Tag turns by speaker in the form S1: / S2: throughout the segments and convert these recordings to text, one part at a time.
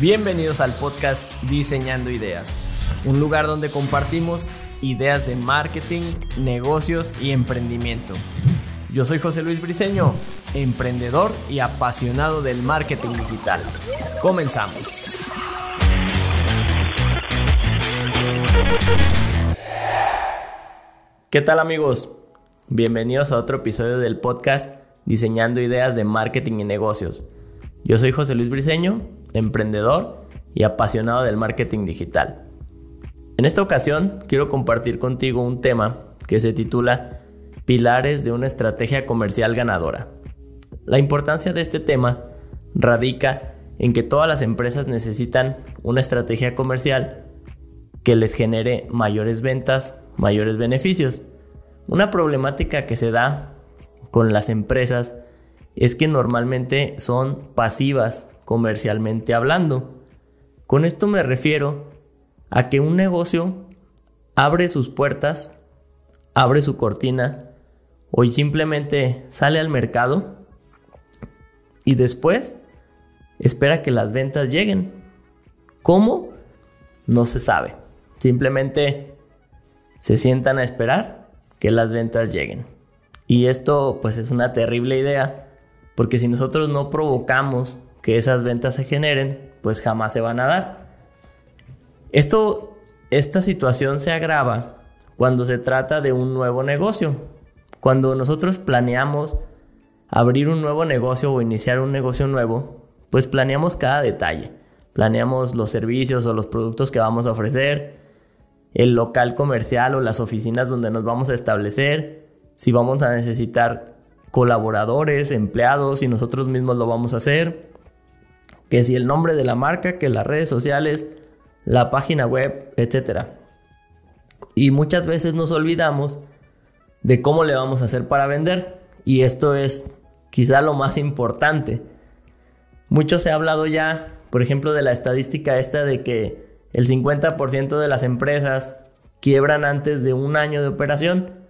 S1: Bienvenidos al podcast Diseñando Ideas, un lugar donde compartimos ideas de marketing, negocios y emprendimiento. Yo soy José Luis Briceño, emprendedor y apasionado del marketing digital. Comenzamos. ¿Qué tal amigos? Bienvenidos a otro episodio del podcast Diseñando Ideas de Marketing y Negocios. Yo soy José Luis Briceño, emprendedor y apasionado del marketing digital. En esta ocasión quiero compartir contigo un tema que se titula Pilares de una estrategia comercial ganadora. La importancia de este tema radica en que todas las empresas necesitan una estrategia comercial que les genere mayores ventas, mayores beneficios. Una problemática que se da con las empresas es que normalmente son pasivas comercialmente hablando. Con esto me refiero a que un negocio abre sus puertas, abre su cortina o simplemente sale al mercado y después espera que las ventas lleguen. ¿Cómo? No se sabe. Simplemente se sientan a esperar que las ventas lleguen. Y esto pues es una terrible idea, porque si nosotros no provocamos que esas ventas se generen, pues jamás se van a dar. Esto, esta situación se agrava cuando se trata de un nuevo negocio. Cuando nosotros planeamos abrir un nuevo negocio o iniciar un negocio nuevo, pues planeamos cada detalle. Planeamos los servicios o los productos que vamos a ofrecer, el local comercial o las oficinas donde nos vamos a establecer, si vamos a necesitar colaboradores, empleados, y nosotros mismos lo vamos a hacer, que si el nombre de la marca, que las redes sociales, la página web, etc. Y muchas veces nos olvidamos de cómo le vamos a hacer para vender. Y esto es quizá lo más importante. Mucho se ha hablado ya, por ejemplo, de la estadística esta de que el 50% de las empresas quiebran antes de un año de operación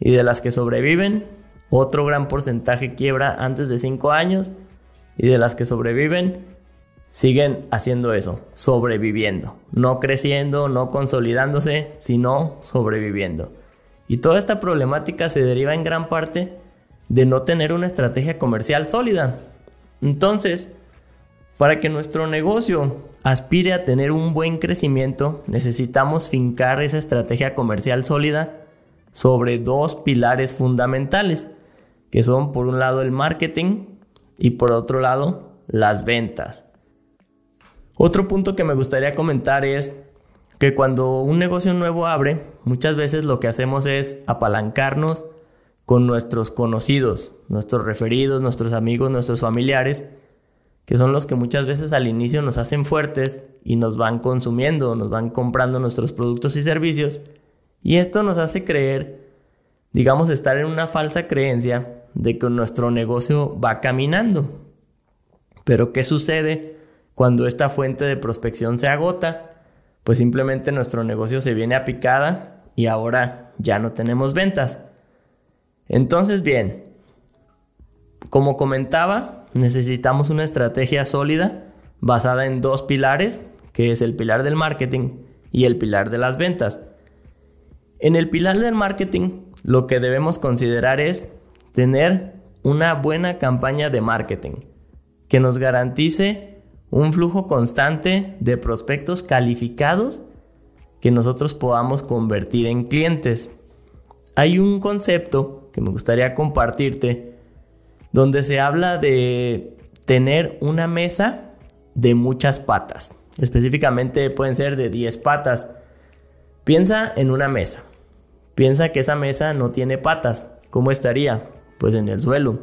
S1: y de las que sobreviven, otro gran porcentaje quiebra antes de 5 años y de las que sobreviven siguen haciendo eso, sobreviviendo, no creciendo, no consolidándose, sino sobreviviendo. Y toda esta problemática se deriva en gran parte de no tener una estrategia comercial sólida. Entonces, para que nuestro negocio aspire a tener un buen crecimiento, necesitamos fincar esa estrategia comercial sólida sobre dos pilares fundamentales, que son por un lado el marketing y por otro lado las ventas. Otro punto que me gustaría comentar es que cuando un negocio nuevo abre, muchas veces lo que hacemos es apalancarnos con nuestros conocidos, nuestros referidos, nuestros amigos, nuestros familiares, que son los que muchas veces al inicio nos hacen fuertes y nos van consumiendo, nos van comprando nuestros productos y servicios y esto nos hace creer, digamos, estar en una falsa creencia de que nuestro negocio va caminando. Pero ¿qué sucede cuando esta fuente de prospección se agota? Pues simplemente nuestro negocio se viene a picada y ahora ya no tenemos ventas. Entonces, bien, como comentaba, necesitamos una estrategia sólida basada en dos pilares, que es el pilar del marketing y el pilar de las ventas. En el pilar del marketing, lo que debemos considerar es tener una buena campaña de marketing que nos garantice un flujo constante de prospectos calificados que nosotros podamos convertir en clientes. Hay un concepto que me gustaría compartirte donde se habla de tener una mesa de muchas patas. Específicamente pueden ser de 10 patas. Piensa en una mesa. Piensa que esa mesa no tiene patas. ¿Cómo estaría? Pues en el suelo.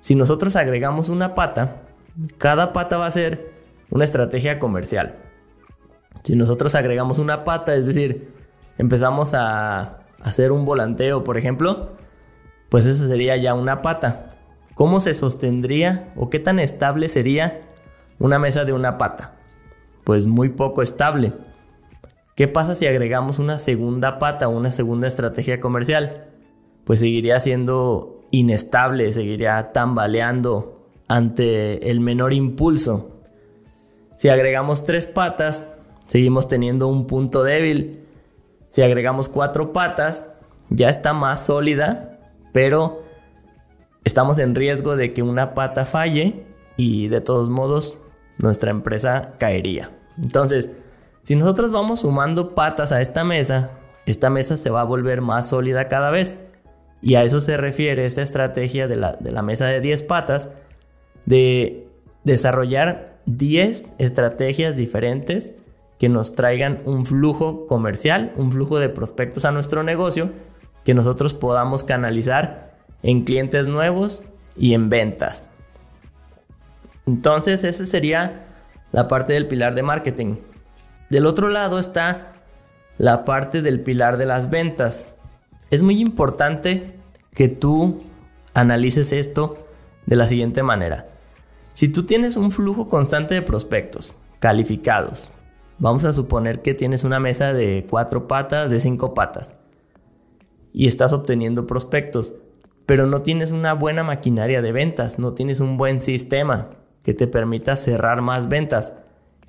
S1: Si nosotros agregamos una pata, cada pata va a ser una estrategia comercial. Si nosotros agregamos una pata, es decir, empezamos a hacer un volanteo, por ejemplo, pues esa sería ya una pata. ¿Cómo se sostendría o qué tan estable sería una mesa de una pata? Pues muy poco estable. ¿Qué pasa si agregamos una segunda pata una segunda estrategia comercial? Pues seguiría siendo inestable, seguiría tambaleando ante el menor impulso. Si agregamos tres patas, seguimos teniendo un punto débil. Si agregamos cuatro patas, ya está más sólida, pero estamos en riesgo de que una pata falle y de todos modos nuestra empresa caería. Entonces, si nosotros vamos sumando patas a esta mesa, esta mesa se va a volver más sólida cada vez. Y a eso se refiere esta estrategia de la, de la mesa de 10 patas, de desarrollar 10 estrategias diferentes que nos traigan un flujo comercial, un flujo de prospectos a nuestro negocio, que nosotros podamos canalizar en clientes nuevos y en ventas. Entonces, esa sería la parte del pilar de marketing. Del otro lado está la parte del pilar de las ventas. Es muy importante que tú analices esto de la siguiente manera. Si tú tienes un flujo constante de prospectos calificados, vamos a suponer que tienes una mesa de cuatro patas, de cinco patas, y estás obteniendo prospectos, pero no tienes una buena maquinaria de ventas, no tienes un buen sistema que te permita cerrar más ventas.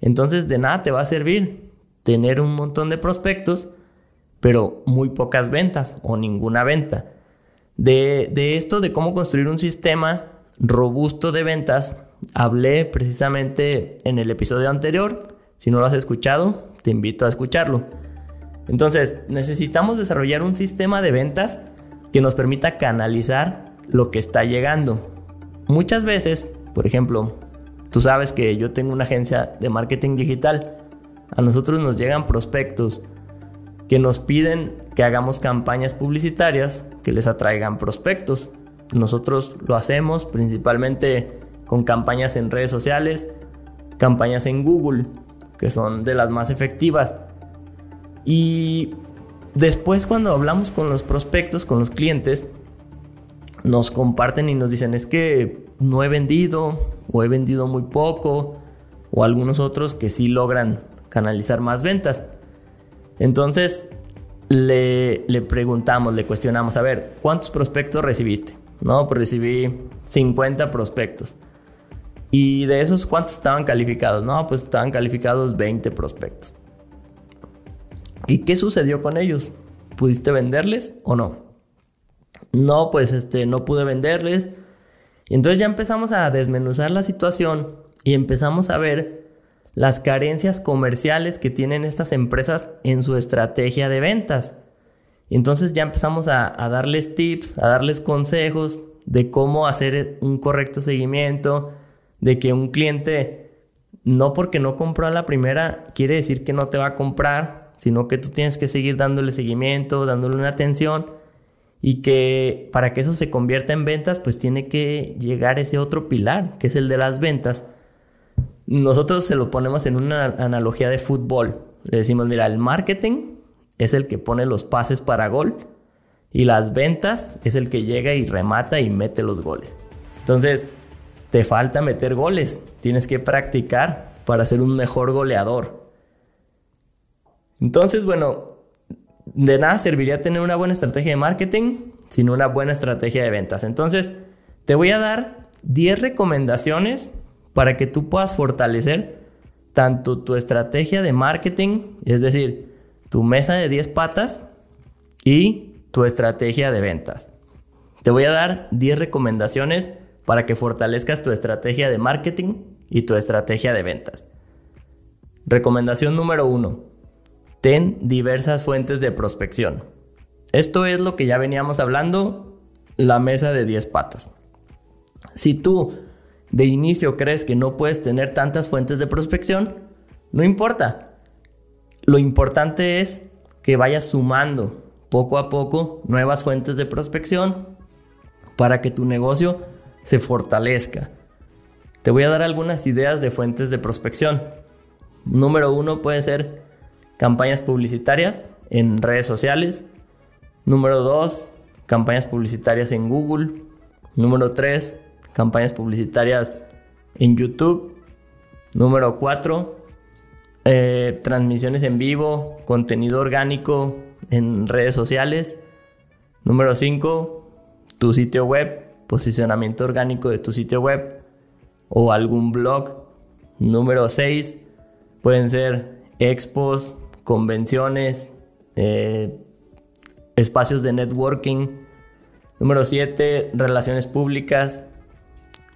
S1: Entonces de nada te va a servir tener un montón de prospectos, pero muy pocas ventas o ninguna venta. De, de esto, de cómo construir un sistema robusto de ventas, hablé precisamente en el episodio anterior. Si no lo has escuchado, te invito a escucharlo. Entonces, necesitamos desarrollar un sistema de ventas que nos permita canalizar lo que está llegando. Muchas veces, por ejemplo, tú sabes que yo tengo una agencia de marketing digital. A nosotros nos llegan prospectos que nos piden que hagamos campañas publicitarias que les atraigan prospectos. Nosotros lo hacemos principalmente con campañas en redes sociales, campañas en Google, que son de las más efectivas. Y después cuando hablamos con los prospectos, con los clientes, nos comparten y nos dicen es que no he vendido o he vendido muy poco o algunos otros que sí logran canalizar más ventas. Entonces le, le preguntamos, le cuestionamos, a ver, ¿cuántos prospectos recibiste? No, pues recibí 50 prospectos. ¿Y de esos cuántos estaban calificados? No, pues estaban calificados 20 prospectos. ¿Y qué sucedió con ellos? ¿Pudiste venderles o no? No, pues este, no pude venderles. Y entonces ya empezamos a desmenuzar la situación y empezamos a ver las carencias comerciales que tienen estas empresas en su estrategia de ventas. Y entonces ya empezamos a, darles tips, a darles consejos de cómo hacer un correcto seguimiento, de que un cliente no porque no compró a la primera quiere decir que no te va a comprar, sino que tú tienes que seguir dándole seguimiento, dándole una atención y que para que eso se convierta en ventas, pues tiene que llegar ese otro pilar, que es el de las ventas. Nosotros se lo ponemos en una analogía de fútbol. Le decimos, mira, el marketing es el que pone los pases para gol y las ventas es el que llega y remata y mete los goles. Entonces, te falta meter goles, tienes que practicar para ser un mejor goleador. Entonces, bueno, de nada serviría tener una buena estrategia de marketing sin una buena estrategia de ventas. Entonces, te voy a dar 10 recomendaciones para que tú puedas fortalecer tanto tu estrategia de marketing, es decir, tu mesa de 10 patas y tu estrategia de ventas. Te voy a dar 10 recomendaciones para que fortalezcas tu estrategia de marketing y tu estrategia de ventas. Recomendación número 1. Ten diversas fuentes de prospección. Esto es lo que ya veníamos hablando, la mesa de 10 patas. Si tú de inicio crees que no puedes tener tantas fuentes de prospección, no importa. Lo importante es que vayas sumando poco a poco nuevas fuentes de prospección para que tu negocio se fortalezca. Te voy a dar algunas ideas de fuentes de prospección. Número uno puede ser campañas publicitarias en redes sociales. Número dos, campañas publicitarias en Google. Número tres, campañas publicitarias en YouTube. Número 4, eh, transmisiones en vivo, contenido orgánico en redes sociales. Número 5, tu sitio web, posicionamiento orgánico de tu sitio web o algún blog. Número 6 pueden ser expos, convenciones, eh, espacios de networking. Número 7, relaciones públicas.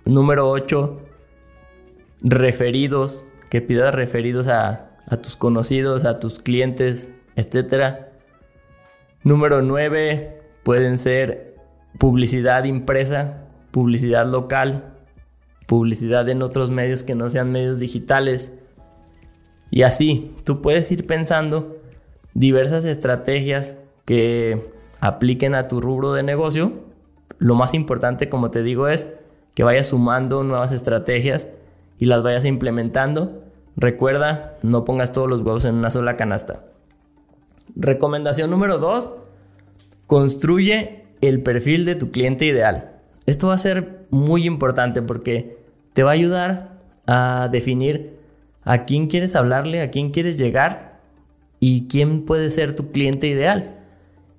S1: Número 8, referidos, que pidas referidos a, a tus conocidos, a tus clientes, etc. Número 9, pueden ser publicidad impresa, publicidad local, publicidad en otros medios que no sean medios digitales. Y así, tú puedes ir pensando diversas estrategias que apliquen a tu rubro de negocio. Lo más importante, como te digo, es que vayas sumando nuevas estrategias y las vayas implementando. Recuerda, no pongas todos los huevos en una sola canasta. Recomendación número 2. Construye el perfil de tu cliente ideal. Esto va a ser muy importante porque te va a ayudar a definir a quién quieres hablarle, a quién quieres llegar y quién puede ser tu cliente ideal.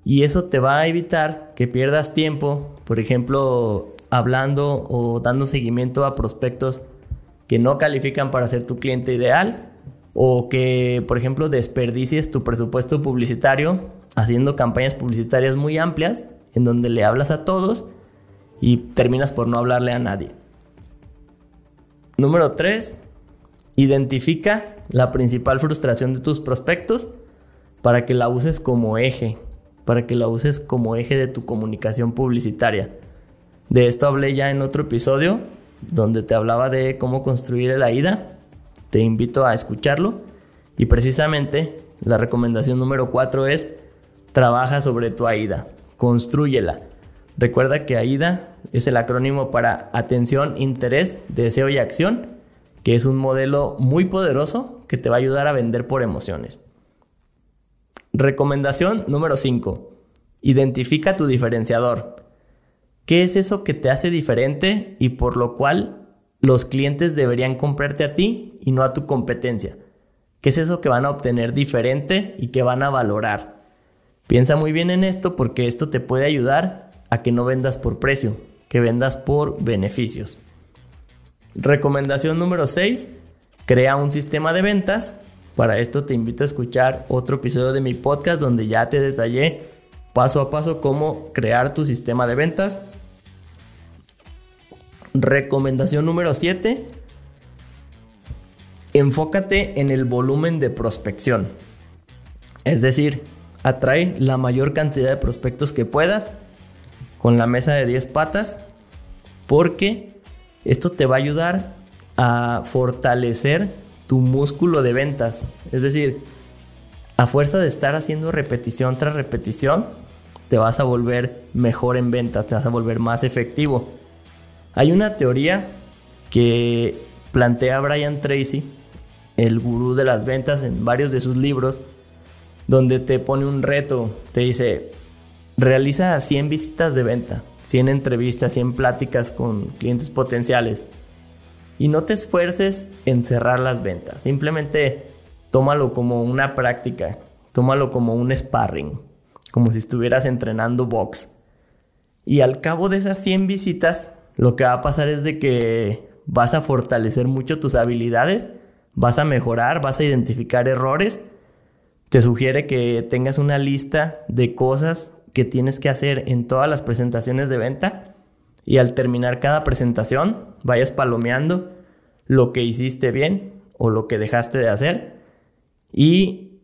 S1: Y eso te va a evitar que pierdas tiempo, por ejemplo, hablando o dando seguimiento a prospectos que no califican para ser tu cliente ideal o que, por ejemplo, desperdicies tu presupuesto publicitario haciendo campañas publicitarias muy amplias en donde le hablas a todos y terminas por no hablarle a nadie. Número 3. Identifica la principal frustración de tus prospectos para que la uses como eje, para que la uses como eje de tu comunicación publicitaria. De esto hablé ya en otro episodio donde te hablaba de cómo construir el AIDA. Te invito a escucharlo. Y precisamente la recomendación número 4 es trabaja sobre tu AIDA, construyela. Recuerda que AIDA es el acrónimo para atención, interés, deseo y acción, que es un modelo muy poderoso que te va a ayudar a vender por emociones. Recomendación número 5. Identifica tu diferenciador. ¿Qué es eso que te hace diferente y por lo cual los clientes deberían comprarte a ti y no a tu competencia? ¿Qué es eso que van a obtener diferente y que van a valorar? Piensa muy bien en esto porque esto te puede ayudar a que no vendas por precio, que vendas por beneficios. Recomendación número 6. Crea un sistema de ventas. Para esto te invito a escuchar otro episodio de mi podcast donde ya te detallé paso a paso cómo crear tu sistema de ventas. Recomendación número 7. Enfócate en el volumen de prospección. Es decir, atrae la mayor cantidad de prospectos que puedas con la mesa de 10 patas porque esto te va a ayudar a fortalecer tu músculo de ventas. Es decir, a fuerza de estar haciendo repetición tras repetición, te vas a volver mejor en ventas, te vas a volver más efectivo. Hay una teoría que plantea Brian Tracy, el gurú de las ventas en varios de sus libros, donde te pone un reto, te dice, Realiza 100 visitas de venta, 100 entrevistas, 100 pláticas con clientes potenciales. Y no te esfuerces en cerrar las ventas. Simplemente tómalo como una práctica. Tómalo como un sparring. Como si estuvieras entrenando box. Y al cabo de esas 100 visitas, lo que va a pasar es de que vas a fortalecer mucho tus habilidades, vas a mejorar, vas a identificar errores. Te sugiere que tengas una lista de cosas que tienes que hacer en todas las presentaciones de venta y al terminar cada presentación vayas palomeando lo que hiciste bien o lo que dejaste de hacer y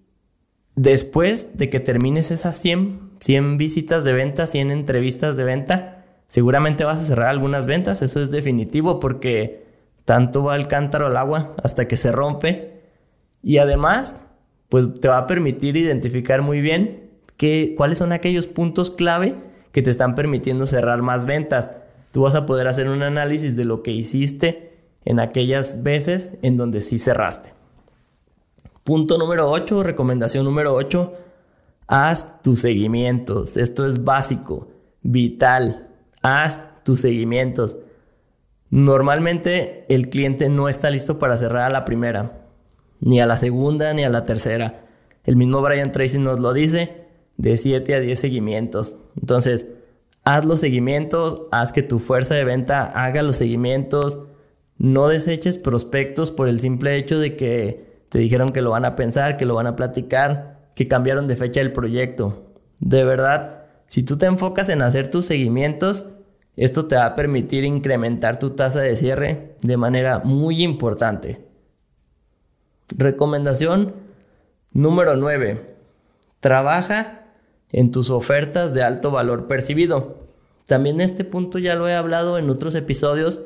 S1: después de que termines esas 100, 100 visitas de venta, 100 entrevistas de venta, seguramente vas a cerrar algunas ventas, eso es definitivo porque tanto va el cántaro al agua hasta que se rompe y además pues te va a permitir identificar muy bien cuáles son aquellos puntos clave que te están permitiendo cerrar más ventas. Tú vas a poder hacer un análisis de lo que hiciste en aquellas veces en donde sí cerraste. Punto número 8, recomendación número 8, haz tus seguimientos. Esto es básico, vital. Haz tus seguimientos. Normalmente el cliente no está listo para cerrar a la primera, ni a la segunda, ni a la tercera. El mismo Brian Tracy nos lo dice de 7 a 10 seguimientos. Entonces, haz los seguimientos, haz que tu fuerza de venta haga los seguimientos, no deseches prospectos por el simple hecho de que te dijeron que lo van a pensar, que lo van a platicar, que cambiaron de fecha el proyecto. De verdad, si tú te enfocas en hacer tus seguimientos, esto te va a permitir incrementar tu tasa de cierre de manera muy importante. Recomendación número 9. Trabaja en tus ofertas de alto valor percibido. También este punto ya lo he hablado en otros episodios,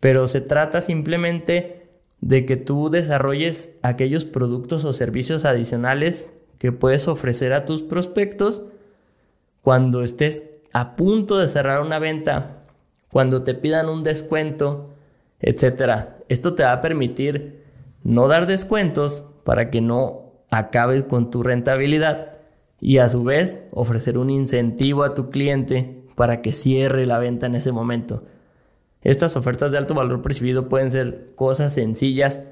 S1: pero se trata simplemente de que tú desarrolles aquellos productos o servicios adicionales que puedes ofrecer a tus prospectos cuando estés a punto de cerrar una venta, cuando te pidan un descuento, etc. Esto te va a permitir no dar descuentos para que no acabes con tu rentabilidad y a su vez ofrecer un incentivo a tu cliente para que cierre la venta en ese momento. Estas ofertas de alto valor percibido pueden ser cosas sencillas,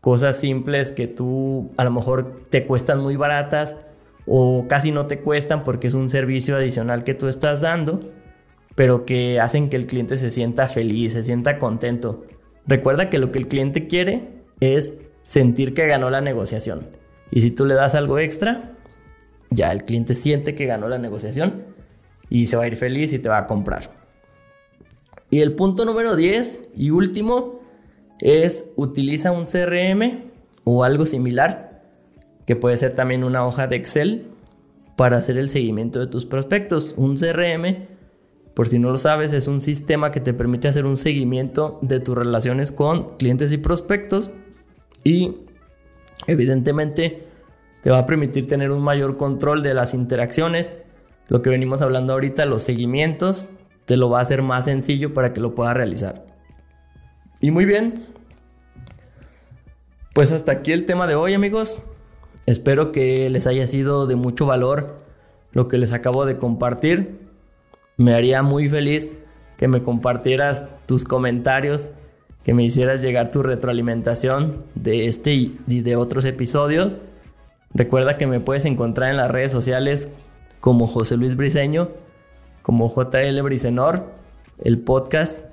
S1: cosas simples que tú a lo mejor te cuestan muy baratas o casi no te cuestan porque es un servicio adicional que tú estás dando, pero que hacen que el cliente se sienta feliz, se sienta contento. Recuerda que lo que el cliente quiere es sentir que ganó la negociación. Y si tú le das algo extra, ya el cliente siente que ganó la negociación y se va a ir feliz y te va a comprar. Y el punto número 10 y último es utiliza un CRM o algo similar, que puede ser también una hoja de Excel para hacer el seguimiento de tus prospectos. Un CRM, por si no lo sabes, es un sistema que te permite hacer un seguimiento de tus relaciones con clientes y prospectos y evidentemente te va a permitir tener un mayor control de las interacciones. Lo que venimos hablando ahorita, los seguimientos, te lo va a hacer más sencillo para que lo puedas realizar. Y muy bien. Pues hasta aquí el tema de hoy, amigos. Espero que les haya sido de mucho valor lo que les acabo de compartir. Me haría muy feliz que me compartieras tus comentarios, que me hicieras llegar tu retroalimentación de este y de otros episodios. Recuerda que me puedes encontrar en las redes sociales como José Luis Briseño, como JL Brisenor, el podcast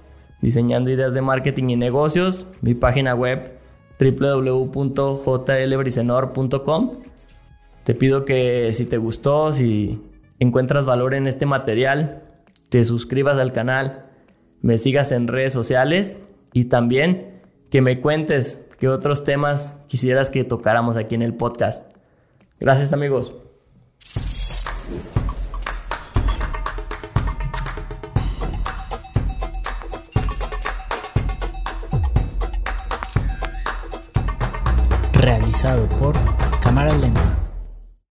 S1: Diseñando Ideas de Marketing y Negocios, mi página web www.jlbrisenor.com. Te pido que si te gustó, si encuentras valor en este material, te suscribas al canal, me sigas en redes sociales y también que me cuentes qué otros temas quisieras que tocáramos aquí en el podcast. Gracias amigos.
S2: Realizado por Cámara Lenta.